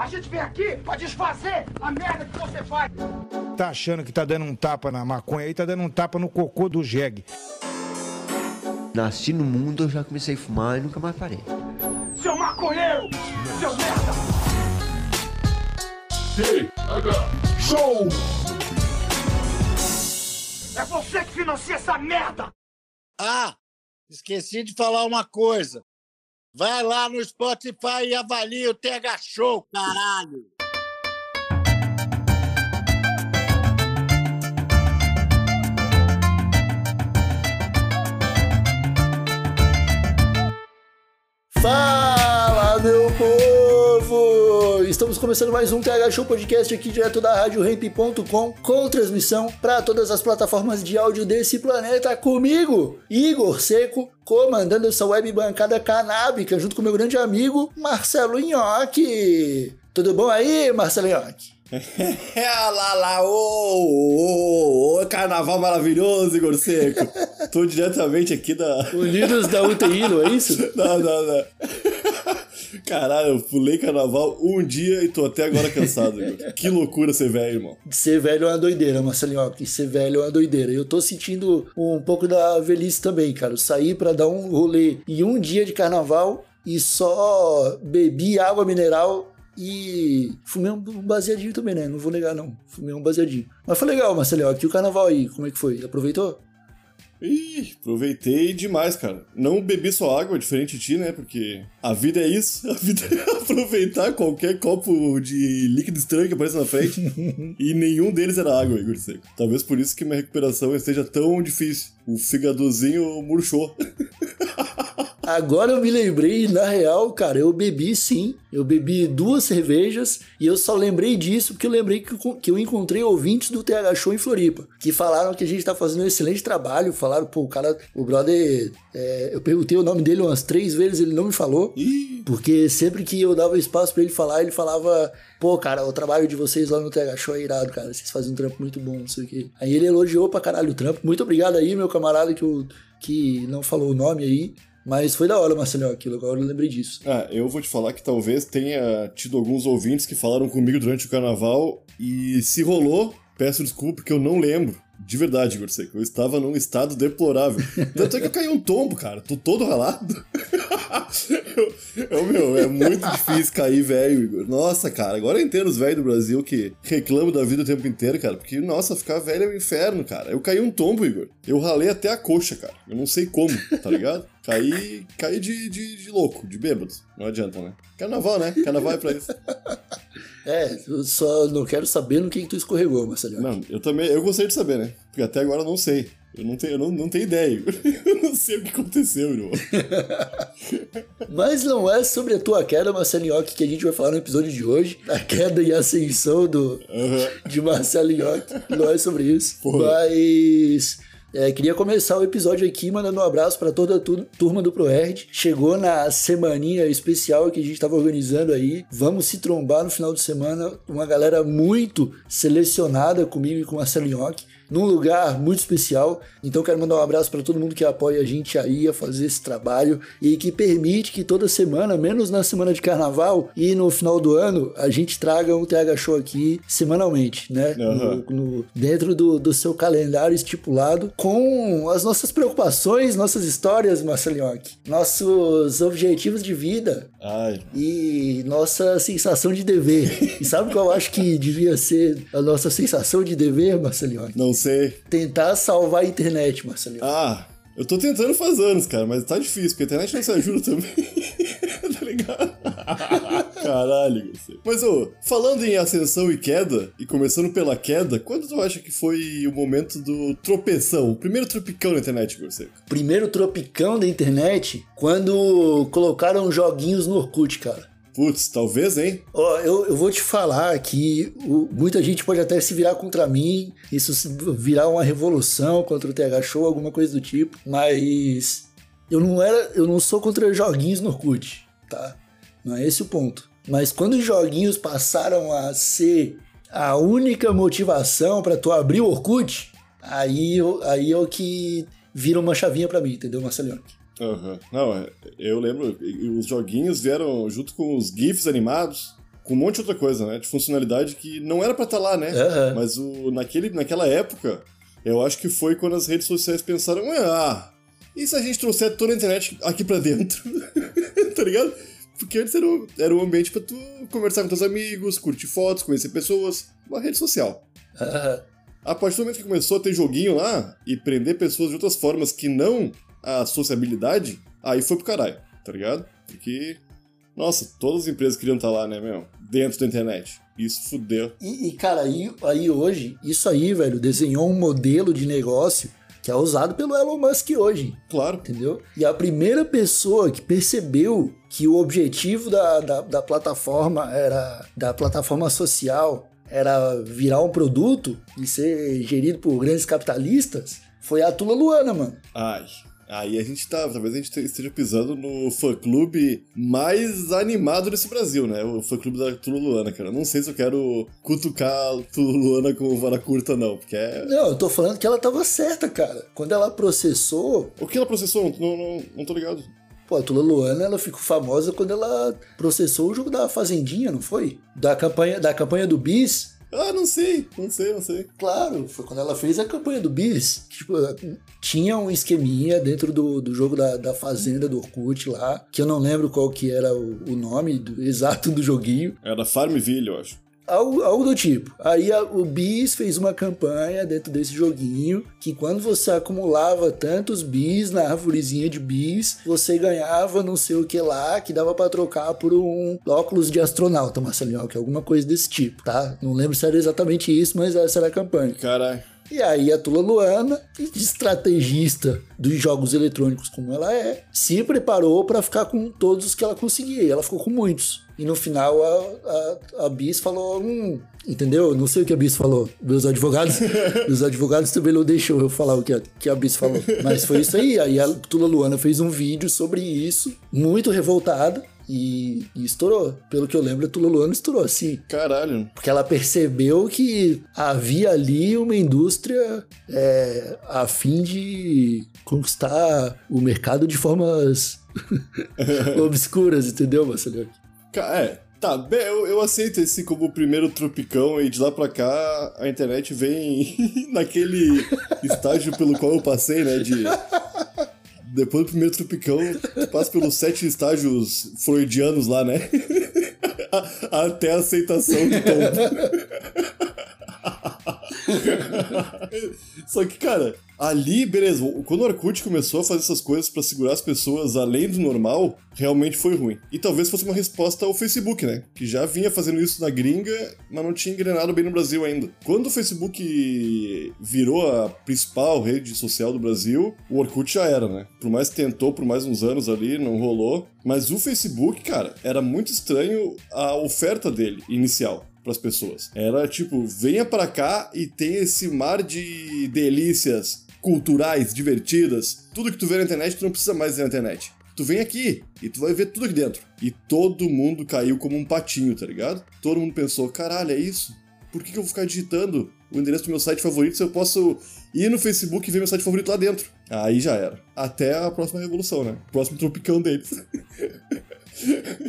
A gente vem aqui pra desfazer a merda que você faz. Tá achando que tá dando um tapa na maconha aí, tá dando um tapa no cocô do jegue. Nasci no mundo, eu já comecei a fumar e nunca mais parei. Seu maconheiro! Seu merda! Show! É você que financia essa merda! Ah, esqueci de falar uma coisa. Vai lá no Spotify e avalia o TH Show, caralho! Fala! Estamos começando mais um TH Show Podcast aqui direto da RadioRamp.com com transmissão para todas as plataformas de áudio desse planeta comigo, Igor Seco, comandando essa web bancada canábica junto com meu grande amigo Marcelo Nhoque. Tudo bom aí, Marcelo Nhoque? É lá lá, ô, ô, ô, carnaval maravilhoso, Igor Seco. Tô diretamente aqui da. Unidos da UTI, não é isso? Não, não, não. Caralho, eu pulei carnaval um dia e tô até agora cansado. Que loucura ser velho, irmão. Ser velho é uma doideira, Marcelinho. Ser velho é uma doideira. Eu tô sentindo um pouco da velhice também, cara. Eu saí pra dar um rolê em um dia de carnaval e só bebi água mineral e fumei um baseadinho também, né? Não vou negar, não. Fumei um baseadinho. Mas foi legal, Marcelinho. Aqui o carnaval aí, como é que foi? Aproveitou? Ih, aproveitei demais, cara. Não bebi só água, diferente de ti, né? Porque a vida é isso. A vida é aproveitar qualquer copo de líquido estranho que apareça na frente. e nenhum deles era água, Igor Seco. Talvez por isso que minha recuperação esteja tão difícil. O figadozinho murchou. Agora eu me lembrei, na real, cara, eu bebi sim. Eu bebi duas cervejas e eu só lembrei disso porque eu lembrei que, eu- que eu encontrei ouvintes do TH Show em Floripa, que falaram que a gente tá fazendo um excelente trabalho. Falaram, pô, o cara, o brother, é, eu perguntei o nome dele umas três vezes, ele não me falou. Porque sempre que eu dava espaço pra ele falar, ele falava: Pô, cara, o trabalho de vocês lá no TH Show é irado, cara. Vocês fazem um trampo muito bom, não sei o quê. Aí ele elogiou pra caralho o trampo. Muito obrigado aí, meu camarada, que, eu, que não falou o nome aí. Mas foi da hora, Marcelinho, aquilo. Agora eu lembrei disso. Ah, eu vou te falar que talvez tenha tido alguns ouvintes que falaram comigo durante o carnaval e se rolou, peço desculpa porque eu não lembro. De verdade, Igor Seco, eu estava num estado deplorável. Tanto é que eu caí um tombo, cara. Tô todo ralado. eu, eu, meu, é muito difícil cair velho, Igor. Nossa, cara, agora eu entendo os velhos do Brasil que reclamam da vida o tempo inteiro, cara. Porque, nossa, ficar velho é um inferno, cara. Eu caí um tombo, Igor. Eu ralei até a coxa, cara. Eu não sei como, tá ligado? Caí, caí de, de, de louco, de bêbado. Não adianta, né? Carnaval, né? Carnaval é pra isso. É, eu só não quero saber no que, tu escorregou, Marcelinho. Não, eu também, eu gostaria de saber, né? Porque até agora eu não sei. Eu não tenho, eu não, não tenho ideia. Eu não sei o que aconteceu, irmão. Mas não é sobre a tua queda, Marcelinho, que a gente vai falar no episódio de hoje. A queda e a ascensão do, de Marcelinho. Não é sobre isso. Porra. Mas. É, queria começar o episódio aqui mandando um abraço para toda a tu- turma do ProErd. Chegou na semaninha especial que a gente estava organizando aí. Vamos se trombar no final de semana. Uma galera muito selecionada comigo e com o Marcelo Nhoque, num lugar muito especial. Então quero mandar um abraço para todo mundo que apoia a gente aí a fazer esse trabalho e que permite que toda semana, menos na semana de carnaval e no final do ano, a gente traga um TH Show aqui semanalmente, né? Aham. No- no- dentro do, do seu calendário estipulado, com as nossas preocupações, nossas histórias, Marcelinhoque, nossos objetivos de vida Ai, e nossa sensação de dever. E sabe qual eu acho que devia ser a nossa sensação de dever, Marcelinhoque? não sei. Tentar salvar a internet, Marcelinho. Ah, eu tô tentando faz anos, cara, mas tá difícil, porque a internet não se ajuda também. tá ligado? Caralho, Seco. Mas, ô, falando em ascensão e queda, e começando pela queda, quando tu acha que foi o momento do tropeção? O primeiro tropicão na internet, Seco? Primeiro tropicão da internet, quando colocaram joguinhos no Orkut, cara. Putz, talvez, hein? Ó, eu, eu vou te falar que o- muita gente pode até se virar contra mim, isso virar uma revolução contra o TH Show, alguma coisa do tipo, mas eu não era, eu não sou contra joguinhos no Orkut, tá? Não é esse o ponto. Mas quando os joguinhos passaram a ser a única motivação pra tu abrir o Orkut, aí, eu- aí é o que vira uma chavinha pra mim, entendeu, Marcelinho? Aham. Não, eu lembro, os joguinhos vieram junto com os GIFs animados. com um monte de outra coisa, né? De funcionalidade que não era pra estar lá, né? Aham. Mas o, naquele, naquela época, eu acho que foi quando as redes sociais pensaram, ah, e se a gente trouxer toda a internet aqui pra dentro? tá ligado? Porque antes era, um- era um ambiente pra tu conversar com teus amigos, curtir fotos, conhecer pessoas, uma rede social. A partir do momento que começou a ter joguinho lá e prender pessoas de outras formas que não a sociabilidade, aí foi pro caralho, tá ligado? Porque, nossa, todas as empresas queriam estar lá, né, meu? Dentro da internet. Isso fudeu. E, e, cara, aí, aí hoje, isso aí, velho, desenhou um modelo de negócio que é usado pelo Elon Musk hoje, Claro. entendeu? E a primeira pessoa que percebeu que o objetivo da, da, da plataforma era da plataforma social era virar um produto e ser gerido por grandes capitalistas foi a Tula Luana, mano. Ai. Aí a gente tá. Talvez a gente esteja pisando no fã-clube mais animado desse Brasil, né? O fã-clube da Tululuana, cara. Não sei se eu quero cutucar a Tululuana com vara curta, não. Porque é. Não, eu tô falando que ela tava certa, cara. Quando ela processou, O que ela processou? Não, não, não tô ligado. Pô, a Tula Luana, ela ficou famosa quando ela processou o jogo da Fazendinha, não foi? Da campanha, da campanha do Bis. Ah, não sei. Não sei, não sei. Claro, foi quando ela fez a campanha do Bis. Tipo, tinha um esqueminha dentro do, do jogo da, da Fazenda do Orkut lá, que eu não lembro qual que era o, o nome do- exato do joguinho. Era Farmville, eu acho. Algo, algo do tipo. Aí a- o Bis fez uma campanha dentro desse joguinho que quando você acumulava tantos bis na arvorezinha de bis, você ganhava não sei o que lá, que dava pra trocar por um óculos de astronauta, Marcelinho, que é alguma coisa desse tipo, tá? Não lembro se era exatamente isso, mas essa era a campanha. Caralho. E aí a Tula Luana, estrategista dos jogos eletrônicos como ela é, se preparou pra ficar com todos os que ela conseguia. E ela ficou com muitos. E no final a, a, a Bis falou, hum, entendeu? Não sei o que a Bis falou. Meus advogados, meus advogados também não deixou eu falar o que a, que a Bis falou. Mas foi isso aí. Aí a Tula Luana fez um vídeo sobre isso, muito revoltada. E, e estourou. Pelo que eu lembro, a Tula Luana estourou, assim. Caralho. Porque ela percebeu que havia ali uma indústria é, a fim de conquistar o mercado de formas obscuras, entendeu, Marcelo? É, tá, bem, eu, eu aceito esse como o primeiro tropicão e de lá pra cá a internet vem naquele estágio pelo qual eu passei, né, de... Depois do primeiro tropicão, tu passa pelos sete estágios freudianos lá, né? Até a aceitação do tombo. Só que, cara, ali, beleza, quando o Orkut começou a fazer essas coisas pra segurar as pessoas além do normal, realmente foi ruim. E talvez fosse uma resposta ao Facebook, né? Que já vinha fazendo isso na gringa, mas não tinha engrenado bem no Brasil ainda. Quando o Facebook virou a principal rede social do Brasil, o Orkut já era, né? Por mais que tentou por mais uns anos ali, não rolou. Mas o Facebook, cara, era muito estranho a oferta dele inicial para as pessoas. Era tipo, venha pra cá e tem esse mar de delícias culturais, divertidas. Tudo que tu vê na internet, tu não precisa mais ver na internet. Tu vem aqui e tu vai ver tudo aqui dentro. E todo mundo caiu como um patinho, tá ligado? Todo mundo pensou, caralho, é isso? Por que, que eu vou ficar digitando o endereço do meu site favorito se eu posso ir no Facebook e ver meu site favorito lá dentro? Aí já era. Até a próxima revolução, né? Próximo tropicão deles.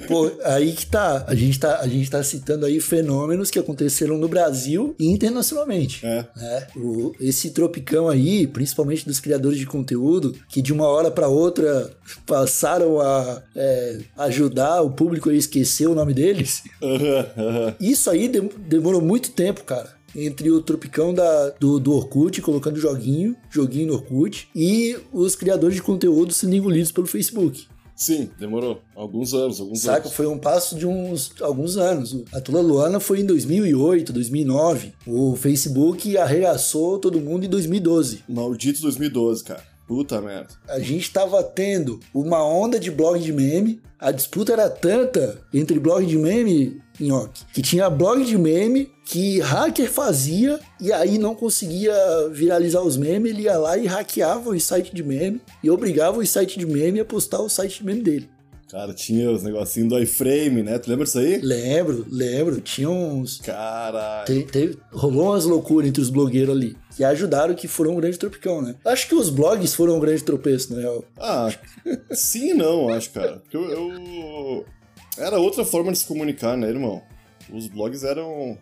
Pô, aí que tá. A gente tá, a gente tá citando aí fenômenos que aconteceram no Brasil e internacionalmente. É. né? O- esse tropicão aí, principalmente dos criadores de conteúdo, que de uma hora para outra passaram a é, ajudar o público a esquecer o nome deles. Aham. Isso aí dem- demorou muito tempo, cara. Entre o tropicão da, do, do Orkut, colocando joguinho, joguinho no Orkut, e os criadores de conteúdo sendo engolidos pelo Facebook. Sim, demorou. Alguns anos, alguns Saca? anos. Foi um passo de uns alguns anos. A Tula Luana foi em 2008, 2009. O Facebook arregaçou todo mundo em 2012. Maldito 2012, cara. Puta merda. A gente tava tendo uma onda de blog de meme. A disputa era tanta entre blog de meme, Nhoque, que tinha blog de meme que hacker fazia e aí não conseguia viralizar os memes, ele ia lá e hackeava o site de meme e obrigava o site de meme a postar o site de meme dele. Cara, tinha os negocinhos do iframe, né? Tu lembra disso aí? Lembro, lembro. Tinha uns. Caralho. Te- teve- rolou umas loucuras entre os blogueiros ali. Que ajudaram que foram um grande tropicão, né? Acho que os blogs foram um grande tropeço, na real. Ah, sim e não, acho, cara. Porque eu, eu- Era outra forma de se comunicar, né, irmão? Os blogs eram.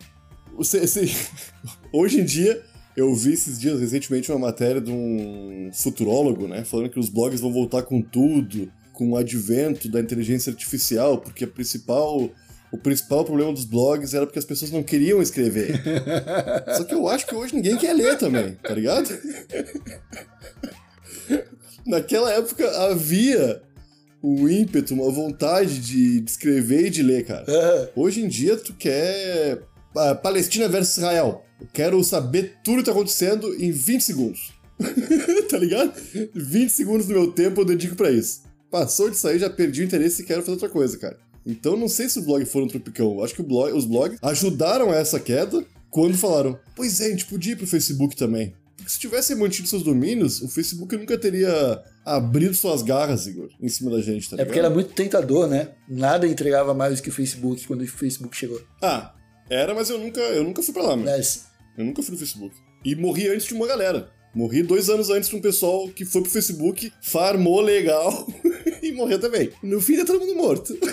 Você- você- Hoje em dia, eu vi esses dias recentemente uma matéria de um futurólogo, né? Falando que os blogs vão voltar com tudo, com o advento da inteligência artificial, porque a principal. O principal problema dos blogs era porque as pessoas não queriam escrever. Só que eu acho que hoje ninguém quer ler também, tá ligado? Naquela época havia um ímpeto, uma vontade de, de escrever e de ler, cara. Hoje em dia tu quer ah, Palestina versus Israel. Eu quero saber tudo que tá acontecendo em 20 segundos. tá ligado? 20 segundos do meu tempo eu dedico pra isso. Passou disso aí, já perdi o interesse e quero fazer outra coisa, cara. Então não sei se os blogs foram tropicão. Eu acho que o blog- os blogs ajudaram a essa queda quando falaram: Pois é, a gente podia ir pro Facebook também. Porque se tivessem mantido seus domínios, o Facebook nunca teria abrido suas garras, Igor, em cima da gente, tá é porque era muito tentador, né? Nada entregava mais do que o Facebook quando o Facebook chegou. Ah, era, mas eu nunca, eu nunca fui pra lá, meu. Mas, Eu nunca fui no Facebook. E morri antes de uma galera. Morri dois anos antes de um pessoal que foi pro Facebook, farmou legal e morreu também. No fim, tá todo mundo morto.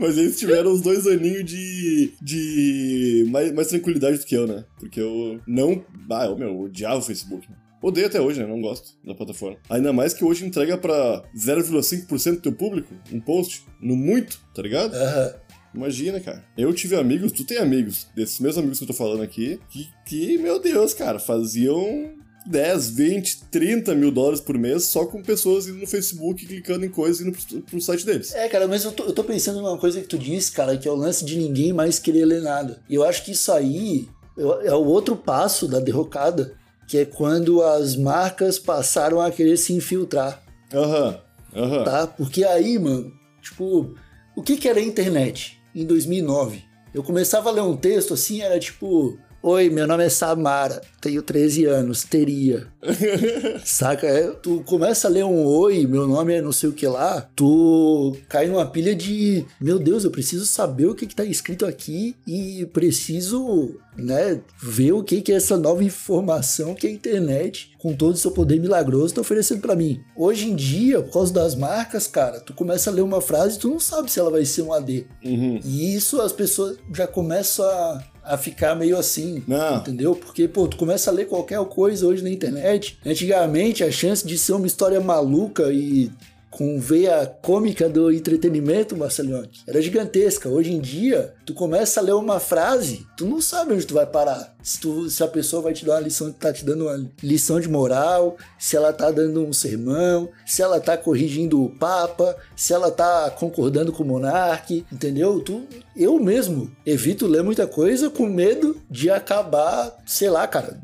Mas eles tiveram uns dois aninhos de. de. Mais, mais tranquilidade do que eu, né? Porque eu não. Ah, eu, meu, eu odiava o Facebook. Odeio até hoje, né? Não gosto da plataforma. Ainda mais que hoje entrega pra 0,5% do teu público um post. No muito, tá ligado? aham. Imagina, cara. Eu tive amigos, tu tem amigos, desses meus amigos que eu tô falando aqui, que, que meu Deus, cara, faziam 10, 20, 30 mil dólares por mês só com pessoas indo no Facebook, clicando em coisas e indo pro, pro site deles. É, cara, mas eu tô, eu tô pensando numa coisa que tu disse, cara, que é o lance de ninguém mais querer ler nada. E eu acho que isso aí é é o outro passo da derrocada, que é quando as marcas passaram a querer se infiltrar, Aham, aham. tá? Porque aí, mano, tipo, o que que era a internet em 2009? Eu começava a ler um texto assim, era tipo... Oi, meu nome é Samara, tenho 13 anos, teria. Saca? É, tu começa a ler um oi, meu nome é não sei o que lá, tu cai numa pilha de, meu Deus, eu preciso saber o que, que tá escrito aqui e preciso, né, ver o que que é essa nova informação que a internet, com todo o seu poder milagroso, tá oferecendo pra mim. Hoje em dia, por causa das marcas, cara, tu começa a ler uma frase e tu não sabe se ela vai ser um AD. Uhum. E isso as pessoas já começam a, a ficar meio assim, Não. entendeu? Porque, pô, tu começa a ler qualquer coisa hoje na internet. Antigamente, a chance de ser uma história maluca e com veia cômica do entretenimento, Marcelione, era gigantesca. Hoje em dia, tu começa a ler uma frase, tu não sabe onde tu vai parar. Se, tu- se a pessoa vai te dar uma lição, tá te dando uma lição de moral, se ela tá dando um sermão, se ela tá corrigindo o Papa, se ela tá concordando com o monarca, entendeu? Tu, eu mesmo evito ler muita coisa com medo de acabar, sei lá, cara,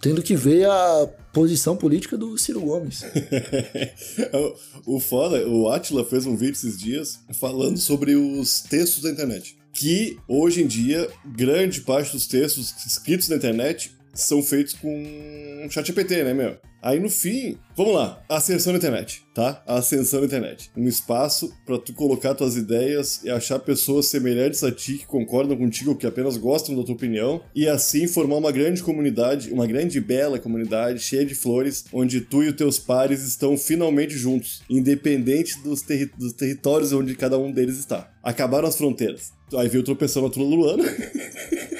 tendo que ver a posição política do Ciro Gomes. o foda, o Atila fez um vídeo esses dias falando sobre os textos da internet. Que hoje em dia, grande parte dos textos escritos na internet são feitos com ChatGPT, né, meu? Aí no fim, vamos lá, ascensão na internet, tá? A ascensão na internet. Um espaço pra tu colocar tuas ideias e achar pessoas semelhantes a ti que concordam contigo ou que apenas gostam da tua opinião e assim formar uma grande comunidade, uma grande e bela comunidade cheia de flores, onde tu e os teus pares estão finalmente juntos, independente dos, terri- dos territórios onde cada um deles está. Acabaram as fronteiras. Aí veio tropeção na Tula Luana.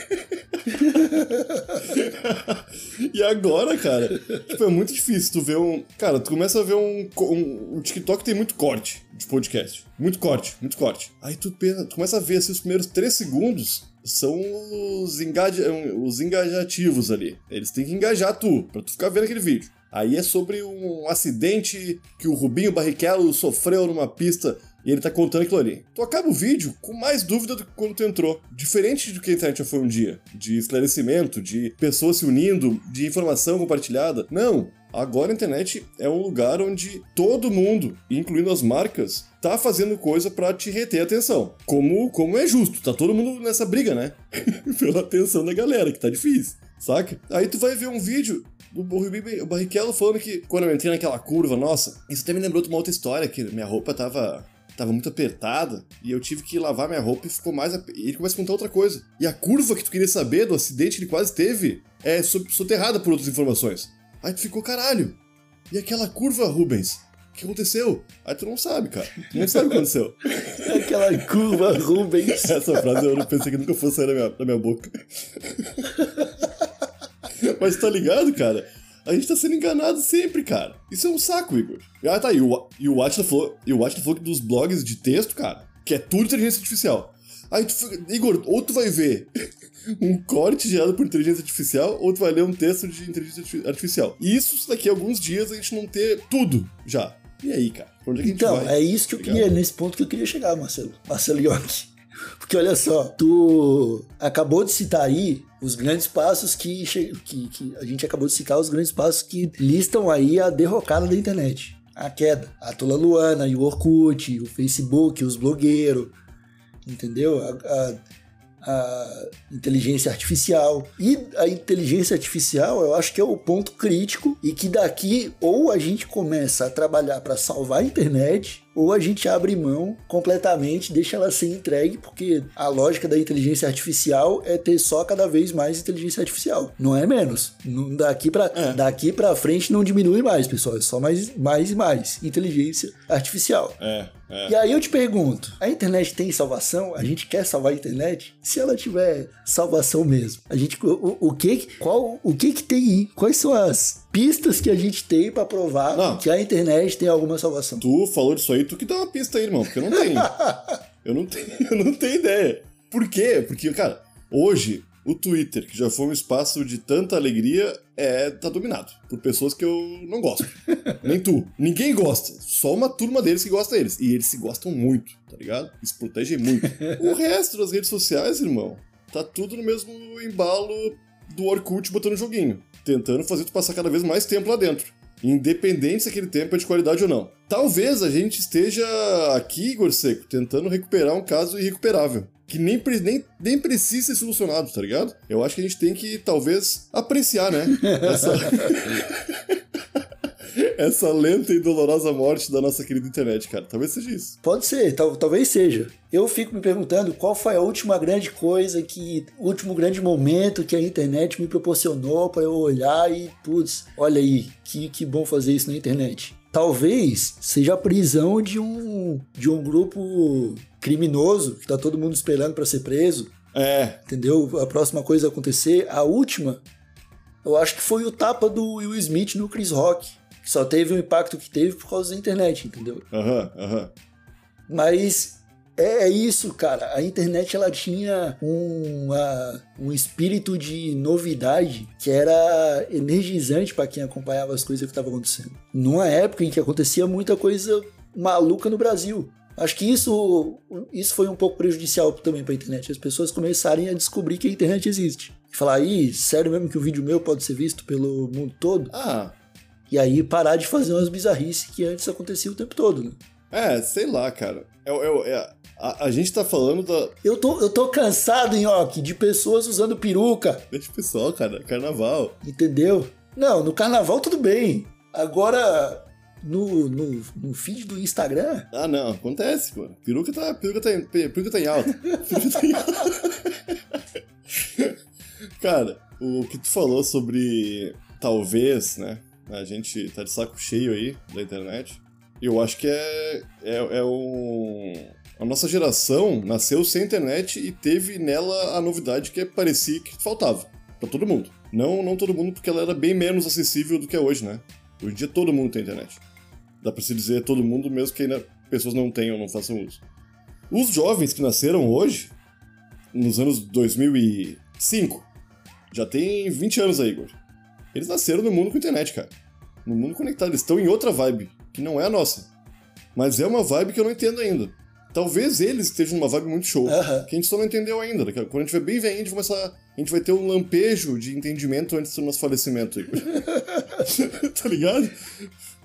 e agora, cara, tipo, é muito difícil tu ver um. Cara, tu começa a ver um. um o TikTok tem muito corte de podcast. Muito corte, muito corte. Aí tu, pensa, tu começa a ver assim, os primeiros três segundos são os, engaja, os engajativos ali. Eles têm que engajar tu, pra tu ficar vendo aquele vídeo. Aí é sobre um acidente que o Rubinho Barrichello sofreu numa pista e ele tá contando aquilo ali. Tu acaba o vídeo com mais dúvida do que quando tu entrou. Diferente do que a internet já foi um dia. De esclarecimento, de pessoas se unindo, de informação compartilhada. Não. Agora a internet é um lugar onde todo mundo, incluindo as marcas, tá fazendo coisa pra te reter a atenção. Como, como é justo. Tá todo mundo nessa briga, né? Pela atenção da galera, que tá difícil. Saca? Aí tu vai ver um vídeo do Barrichello falando que quando eu entrei naquela curva, nossa, isso até me lembrou de uma outra história, que minha roupa tava tava muito apertada e eu tive que lavar minha roupa e ficou mais. ap- E ele começa a contar outra coisa. E a curva que tu queria saber do acidente que ele quase teve é so- soterrada por outras informações. Aí tu ficou, caralho. E aquela curva, Rubens? O que aconteceu? Aí tu não sabe, cara. Tu não sabe o que aconteceu. Aquela curva Rubens. Essa frase eu não pensei que nunca fosse sair da minha, da minha boca. Mas tá ligado, cara? A gente tá sendo enganado sempre, cara. Isso é um saco, Igor. Ah, tá. E o, e o Atila falou, e o Atila falou que dos blogs de texto, cara, que é tudo inteligência artificial. Aí tu Igor, ou tu vai ver um corte gerado por inteligência artificial, ou tu vai ler um texto de inteligência artificial. E isso, daqui a alguns dias a gente não ter tudo já. E aí, cara? Onde é que a gente Então, vai? é isso que eu queria, nesse ponto que eu queria chegar, Marcelo. Marcelo York. Porque olha só, tu acabou de citar aí os grandes passos que, que, que a gente acabou de citar os grandes passos que listam aí a derrocada da internet. A queda. A Tula Luana, o Orkut, o Facebook, os blogueiros, entendeu? A, a- a inteligência artificial. E a inteligência artificial, eu acho que é o ponto crítico e que daqui ou a gente começa a trabalhar para salvar a internet, ou a gente abre mão completamente, deixa ela ser entregue, porque a lógica da inteligência artificial é ter só cada vez mais inteligência artificial, não é menos. Não- Daqui para É. daqui para frente não diminui mais, pessoal, é só mais mais e mais inteligência artificial. É, é. E aí eu te pergunto, a internet tem salvação? A gente quer salvar a internet? Se ela tiver salvação mesmo, a gente o, o- que qual o que que tem aí? Quais são as pistas que a gente tem pra provar Não. que a internet tem alguma salvação? Tu falou disso aí, tu que dá uma pista aí, irmão, porque eu não tenho. eu não tenho, eu não tenho ideia. Por quê? Porque, cara, hoje o Twitter, que já foi um espaço de tanta alegria, é tá dominado por pessoas que eu não gosto. Nem tu. Ninguém gosta. Só uma turma deles que gosta deles. E eles se gostam muito, tá ligado? Eles protegem muito. o resto das redes sociais, irmão, tá tudo no mesmo embalo do Orkut botando joguinho. Tentando fazer tu passar cada vez mais tempo lá dentro. Independente se aquele tempo é de qualidade ou não. Talvez a gente esteja aqui, Igor Seco, tentando recuperar um caso irrecuperável. Que nem, nem, nem precisa ser solucionado, tá ligado? Eu acho que a gente tem que, talvez, apreciar, né? Essa, essa lenta e dolorosa morte da nossa querida internet, cara. Talvez seja isso. Pode ser, tal- talvez seja. Eu fico me perguntando qual foi a última grande coisa que, o último grande momento que a internet me proporcionou pra eu olhar e, putz, olha aí, que, que bom fazer isso na internet. Talvez seja a prisão de um, de um grupo criminoso que tá todo mundo esperando pra ser preso, É, entendeu? A próxima coisa a acontecer, a última, eu acho que foi o tapa do Will Smith no Chris Rock, que só teve o impacto que teve por causa da internet, entendeu? aham, aham. Mas é, é isso, cara. A internet ela tinha um, um espírito de novidade que era energizante para quem acompanhava as coisas que estavam acontecendo. Numa época em que acontecia muita coisa maluca no Brasil. Acho que isso, isso foi um pouco prejudicial também para a internet. As pessoas começarem a descobrir que a internet existe. E falar, aí, sério mesmo que o vídeo meu pode ser visto pelo mundo todo? Ah, E aí parar de fazer umas bizarrices que antes acontecia o tempo todo, né? é, sei lá, cara. É, é, é- a, a gente tá falando da. Eu tô, eu tô cansado, Nhoque, de pessoas usando peruca, Deixa o pessoal, cara. Carnaval. entendeu? Não, no carnaval tudo bem. Agora, no, no, no feed do Instagram, Ah, não, acontece, pô. Peruca tá, peruca tá, em- peruca tá em alta. Peruca tá em alta. Cara, o que tu falou sobre talvez, né? A gente tá de saco cheio aí da internet. Eu acho que é, é, é um. A nossa geração nasceu sem internet e teve nela a novidade que parecia que faltava. Pra todo mundo. Não, não todo mundo, porque ela era bem menos acessível do que é hoje, né? Hoje em dia todo mundo tem internet. Dá pra se dizer todo mundo, mesmo que ainda pessoas não tenham, não façam uso. Os jovens que nasceram hoje, nos anos 2005, já tem 20 anos aí, Igor. Eles nasceram no mundo com internet, cara. No mundo conectado. Eles estão em outra vibe, que não é a nossa. Mas é uma vibe que eu não entendo ainda. Talvez eles estejam numa vibe muito show, Aham. que a gente só não entendeu ainda. Quando a gente vai bem velhinho, a gente começar. A gente vai ter um lampejo de entendimento antes do nosso falecimento, tá ligado?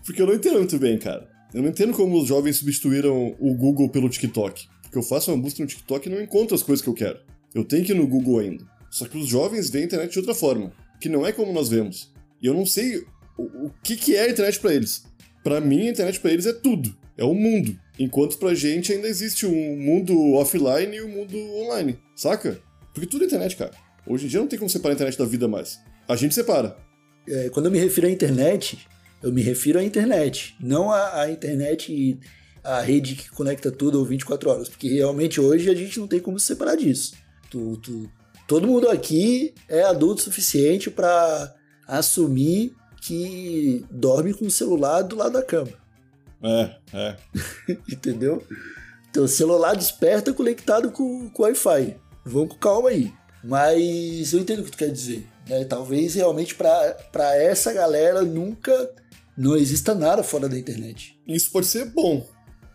Porque eu não entendo muito bem, cara. Eu não entendo como os jovens substituíram o Google pelo TikTok. Porque eu faço uma busca no TikTok e não encontro as coisas que eu quero. Eu tenho que ir no Google ainda. Só que os jovens veem a internet de outra forma, que não é como nós vemos. E eu não sei o, o que, que é a internet pra eles. Pra mim, a internet pra eles é tudo. É o mundo. Enquanto pra gente ainda existe um mundo offline e um mundo online. Saca? Porque tudo é internet, cara. Hoje em dia não tem como separar a internet da vida mais. A gente separa. é, quando eu me refiro à internet, Eu me refiro à internet, não à, à internet e a rede que conecta tudo 24 horas, porque realmente hoje a gente não tem como se separar disso. Tu, tu, todo mundo aqui é adulto suficiente para assumir que dorme com o celular do lado da cama. É, é. Entendeu? Então, celular desperta conectado com, com Wi-Fi. Vamos com calma aí. Mas eu entendo o que tu quer dizer. Né? Talvez realmente para essa galera nunca não exista nada fora da internet. Isso pode ser bom.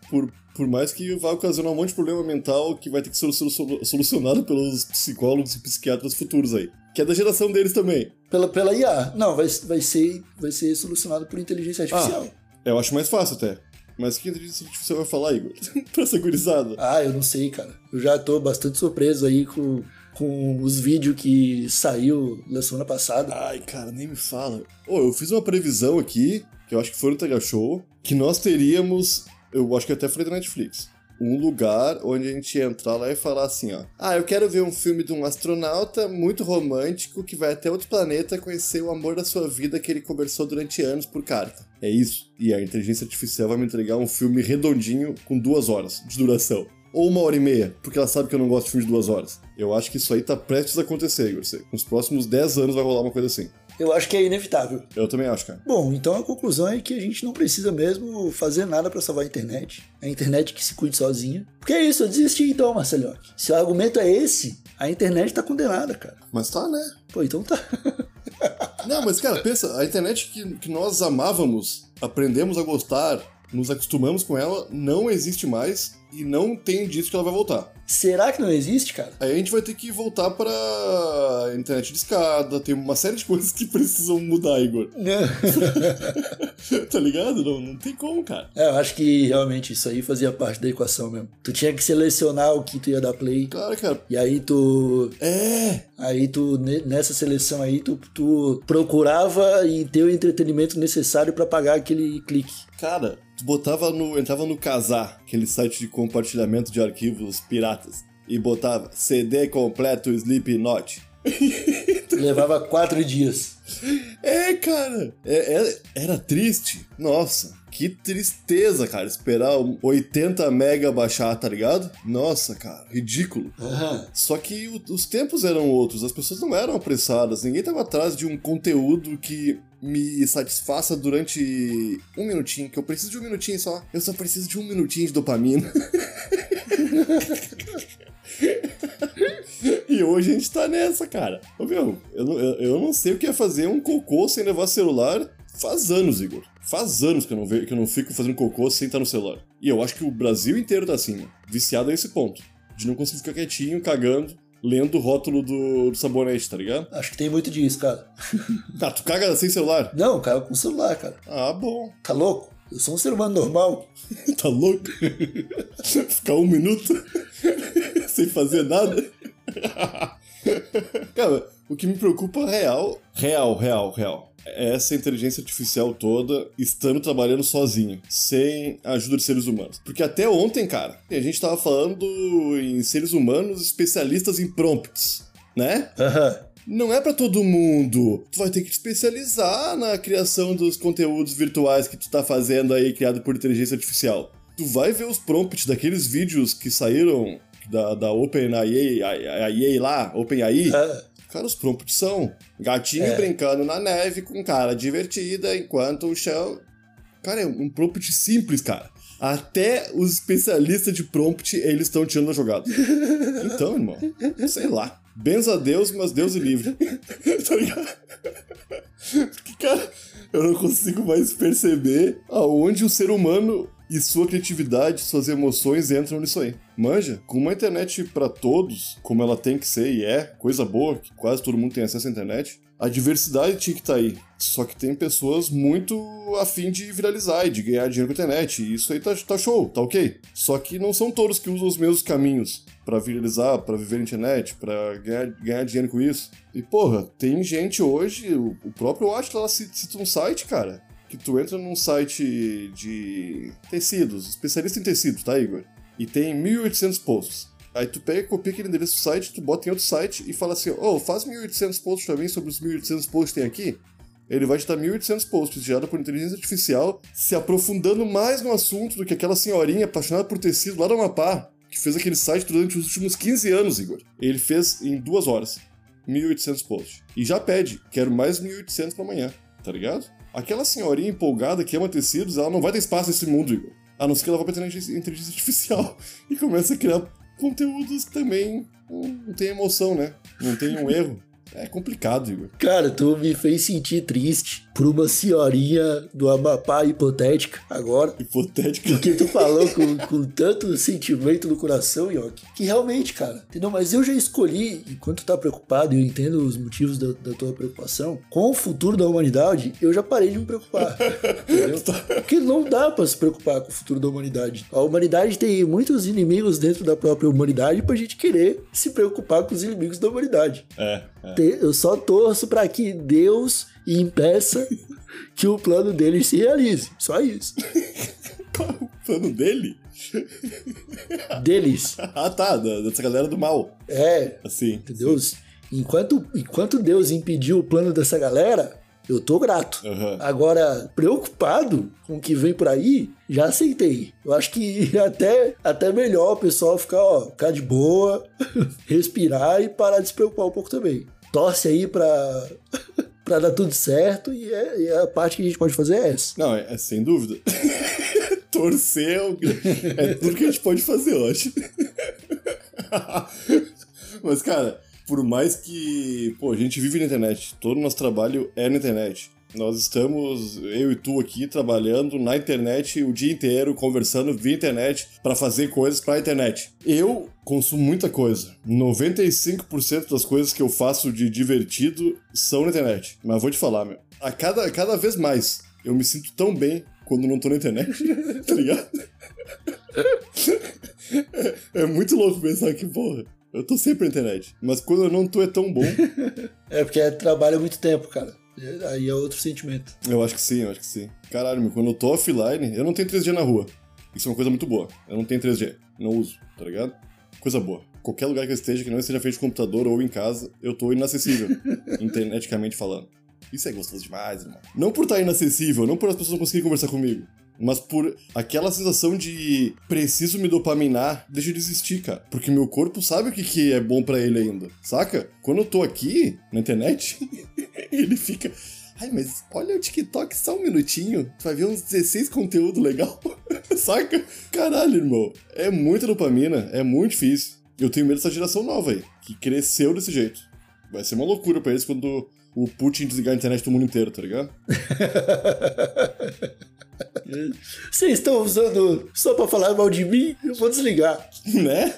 Por, por mais que vá ocasionar um monte de problema mental que vai ter que ser solucionado pelos psicólogos e psiquiatras futuros aí. Que é da geração deles também. Pela, pela IA. Não, vai, vai, ser, vai ser solucionado por inteligência artificial. Ah, eu acho mais fácil até. Mas que inteligência artificial vai falar, Igor? pra ser gurizada. Ah, eu não sei, cara. Eu já tô bastante surpreso aí com, com os vídeos que saiu na semana passada. Ai, cara, nem me fala. Oh, eu fiz uma previsão aqui, que eu acho que foi no Tega Show, que nós teríamos, eu acho que até falei da Netflix, um lugar onde a gente ia entrar lá e falar assim, ó. Ah, eu quero ver um filme de um astronauta muito romântico que vai até outro planeta conhecer o amor da sua vida que ele conversou durante anos por carta. É isso. E a inteligência artificial vai me entregar um filme redondinho com duas horas de duração. Ou uma hora e meia, porque ela sabe que eu não gosto de filme de duas horas. Eu acho que isso aí tá prestes a acontecer, Igor. Nos próximos 10 anos vai rolar uma coisa assim. Eu acho que é inevitável. Eu também acho, cara. Bom, então a conclusão é que a gente não precisa mesmo fazer nada para salvar a internet. É a internet que se cuide sozinha. Porque é isso, eu desisti então, Marceloc. Se o argumento é esse, a internet tá condenada, cara. Mas tá, né? Pô, então tá. não, mas cara, pensa, a internet que, que nós amávamos, aprendemos a gostar, nos acostumamos com ela, não existe mais e não tem disso que ela vai voltar. Será que não existe, cara? Aí a gente vai ter que voltar pra internet de escada, tem uma série de coisas que precisam mudar, Igor. tá ligado? Não, não tem como, cara. É, eu acho que realmente isso aí fazia parte da equação mesmo. Tu tinha que selecionar o que tu ia dar play. Claro, cara. E aí tu. É! Aí tu, nessa seleção aí, tu, tu procurava e ter o entretenimento necessário para pagar aquele clique. Cara, tu botava no. entrava no Casar, aquele site de compartilhamento de arquivos piratas, e botava CD completo Slipknot. Levava quatro dias. É, cara. É, é, era triste. Nossa, que tristeza, cara. Esperar 80 mega baixar, tá ligado? Nossa, cara, ridículo. Uhum. Só que o, os tempos eram outros. As pessoas não eram apressadas. Ninguém tava atrás de um conteúdo que me satisfaça durante um minutinho, que eu preciso de um minutinho só. Eu só preciso de um minutinho de dopamina. e hoje a gente tá nessa, cara. Ô, meu, eu, eu, eu não sei o que é fazer um cocô sem levar celular faz anos, Igor. Faz anos que eu não, vejo, que eu não fico fazendo cocô sem estar no celular. E eu acho que o Brasil inteiro tá assim, viciado a esse ponto. De não conseguir ficar quietinho, cagando, lendo o rótulo do, do sabonete, tá ligado? Acho que tem muito disso, cara. Ah, tu caga sem celular? Não, caga com celular, cara. Ah, bom. Tá louco? Eu sou um ser humano normal. tá louco? Ficar um minuto sem fazer nada? Cara, o que me preocupa é real, real, real, real, essa inteligência artificial toda estando trabalhando sozinho, sem a ajuda de seres humanos. Porque até ontem, cara, a gente tava falando em seres humanos especialistas em prompts, né? Aham. Não é para todo mundo. Tu vai ter que te especializar na criação dos conteúdos virtuais que tu tá fazendo aí, criado por inteligência artificial. Tu vai ver os prompts daqueles vídeos que saíram da, da OpenAI, a, a EA lá, OpenAI. É. Cara, os prompts são gatinho É. brincando na neve com cara divertida enquanto o chão. Cara, é um prompt simples, cara. Até os especialistas de prompt, eles estão tirando a jogada. Então, irmão, sei lá. Benza a Deus, mas Deus o livre. tá ligado? Porque, cara, eu não consigo mais perceber aonde o ser humano e sua criatividade, suas emoções entram nisso aí. Manja, com uma internet pra todos, como ela tem que ser e é, coisa boa, que quase todo mundo tem acesso à internet, a diversidade tinha que estar aí. Só que tem pessoas muito afim de viralizar e de ganhar dinheiro com a internet. E isso aí tá, tá show, tá ok. Só que não são todos que usam os mesmos caminhos pra viralizar, pra viver na internet, pra ganhar, ganhar dinheiro com isso. E porra, tem gente hoje, o, próprio Atlas lá cita um site, cara, que tu entra num site de tecidos, especialista em tecidos, tá, Igor? E tem 1.800 posts. Aí tu pega copia aquele endereço do site, tu bota em outro site e fala assim, ô, faz 1.800 posts pra mim sobre os 1.800 posts que tem aqui. ele vai te dar 1.800 posts gerados por inteligência artificial, se aprofundando mais no assunto do que aquela senhorinha apaixonada por tecido lá do Amapá, que fez aquele site durante os últimos 15 anos, Igor. Ele fez em duas horas. 1.800 posts. E já pede, quero mais 1.800 pra amanhã, tá ligado? Aquela senhorinha empolgada que ama tecidos, ela não vai ter espaço nesse mundo, Igor. A não ser que ela vá pra inteligência artificial e comece a criar conteúdos também não tem emoção, né? Não tem um erro. É complicado, Igor. Cara, tu me fez sentir triste por uma senhorinha do Amapá hipotética agora. Hipotética. Porque tu falou com, com tanto sentimento no coração, Yoki, que realmente, cara, entendeu? Mas eu já escolhi, enquanto tu tá preocupado, e eu entendo os motivos da, da tua preocupação, com o futuro da humanidade, eu já parei de me preocupar. entendeu? Porque não dá pra se preocupar com o futuro da humanidade. A humanidade tem muitos inimigos dentro da própria humanidade pra gente querer se preocupar com os inimigos da humanidade. É, é. Eu só torço pra que Deus impeça que o plano dele se realize. Só isso. Qual é o plano dele? Deles. Ah, tá, dessa galera do mal. É, Assim. entendeu? Enquanto, enquanto Deus impediu o plano dessa galera, eu tô grato. Aham. Agora, preocupado com o que vem por aí, já aceitei. Eu acho que até, até melhor o pessoal ficar, ó, ficar de boa, respirar e parar de se preocupar um pouco também. Torce aí pra, pra dar tudo certo e, é, e a parte que a gente pode fazer é essa. Não, é, é sem dúvida. Torcer é, é tudo que a gente pode fazer, eu acho. Mas, cara, por mais que. Pô, a gente vive na internet, todo o nosso trabalho é na internet. Nós estamos, eu e tu aqui, trabalhando na internet o dia inteiro, conversando via internet para fazer coisas pra internet. Eu consumo muita coisa. 95% das coisas que eu faço de divertido são na internet. Mas vou te falar, meu. A cada, cada vez mais eu me sinto tão bem quando não tô na internet, tá ligado? É, muito louco pensar que, porra, eu tô sempre na internet. Mas quando eu não tô é tão bom. É porque é trabalho há muito tempo, cara. Aí é outro sentimento. Eu acho que sim, eu acho que sim. Caralho, meu, quando eu tô offline, eu não tenho 3G na rua. Isso é uma coisa muito boa. Eu não tenho 3G. Não uso, tá ligado? Coisa boa. Qualquer lugar que eu esteja, que não esteja feito de computador ou em casa, eu tô inacessível, interneticamente falando. Isso é gostoso demais, irmão. Não por estar inacessível, não por as pessoas não conseguirem conversar comigo, mas por aquela sensação de preciso me dopaminar, deixa de existir, cara. Porque meu corpo sabe o que, que é bom pra ele ainda, saca? Quando eu tô aqui, na internet, ele fica. Ai, mas olha o TikTok só um minutinho. Tu vai ver uns 16 conteúdo legal. Saca? Caralho, irmão. É muita dopamina, é muito difícil. Eu tenho medo dessa geração nova aí, que cresceu desse jeito. Vai ser uma loucura pra eles quando o Putin desligar a internet do mundo inteiro, tá ligado? Vocês estão usando só pra falar mal de mim? Eu vou desligar. né?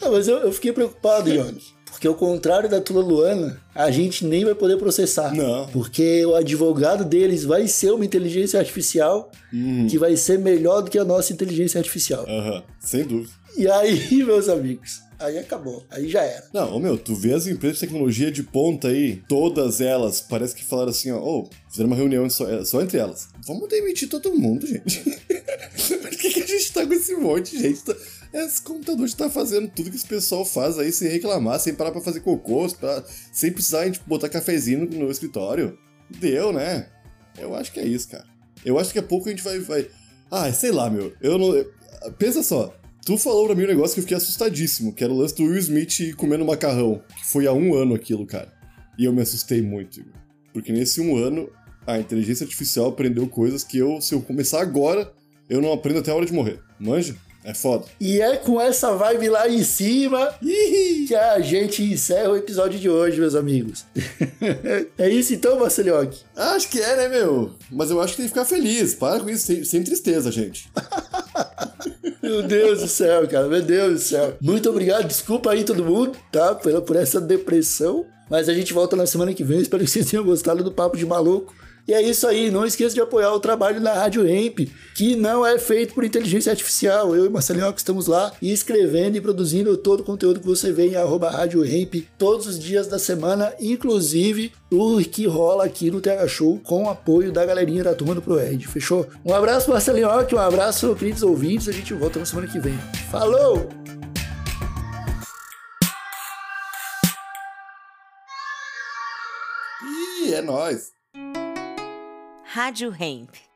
Ah, mas eu, eu fiquei preocupado, Yogi. Porque ao contrário da Tula Luana, a gente nem vai poder processar. Não. Porque o advogado deles vai ser uma inteligência artificial que vai ser melhor do que a nossa inteligência artificial. Aham, sem dúvida. E aí, meus amigos, aí acabou. Aí já era. Não, meu, tu vê as empresas de tecnologia de ponta aí, todas elas, parece que falaram assim, ó, ô, fizeram uma reunião só, é, só entre elas. Vamos demitir todo mundo, gente. Por que, que a gente tá com esse monte gente? Tá... Esse computador está fazendo tudo que esse pessoal faz aí sem reclamar, sem parar pra fazer cocô, pra- sem precisar gente botar cafezinho no, no escritório. Deu, né? Eu acho que é isso, cara. Eu acho que a pouco a gente vai. vai... Ah, sei lá, meu. Eu não. Pensa só. Tu falou pra mim um negócio que eu fiquei assustadíssimo, que era o lance do Will Smith comendo macarrão. Que foi há um ano aquilo, cara. E eu me assustei muito, Igor. Porque nesse um ano, a inteligência artificial aprendeu coisas que eu, se eu começar agora, eu não aprendo até a hora de morrer. Manja? É foda. E é com essa vibe lá em cima que a gente encerra o episódio de hoje, meus amigos. é isso então, Marcelioque? Acho que é, né, meu? Mas eu acho que tem que ficar feliz. Para com isso, sem, sem tristeza, gente. Meu Deus do céu, cara, meu Deus do céu. Muito obrigado, desculpa aí todo mundo, tá? Por, por essa depressão. Mas a gente volta na semana que vem. Espero que vocês tenham gostado do Papo de Maluco. E é isso aí, não esqueça de apoiar o trabalho da Rádio Hemp, que não é feito por inteligência artificial. Eu e Marcelinho que estamos lá escrevendo e produzindo todo o conteúdo que você vê em arroba Rádio Hemp todos os dias da semana, inclusive o que rola aqui no TH Show com o apoio da galerinha da turma do ProEd. Fechou? Um abraço, Marcelinho, um abraço, queridos ouvintes. A gente volta na semana que vem. Falou! É nóis. Rádio Hemp.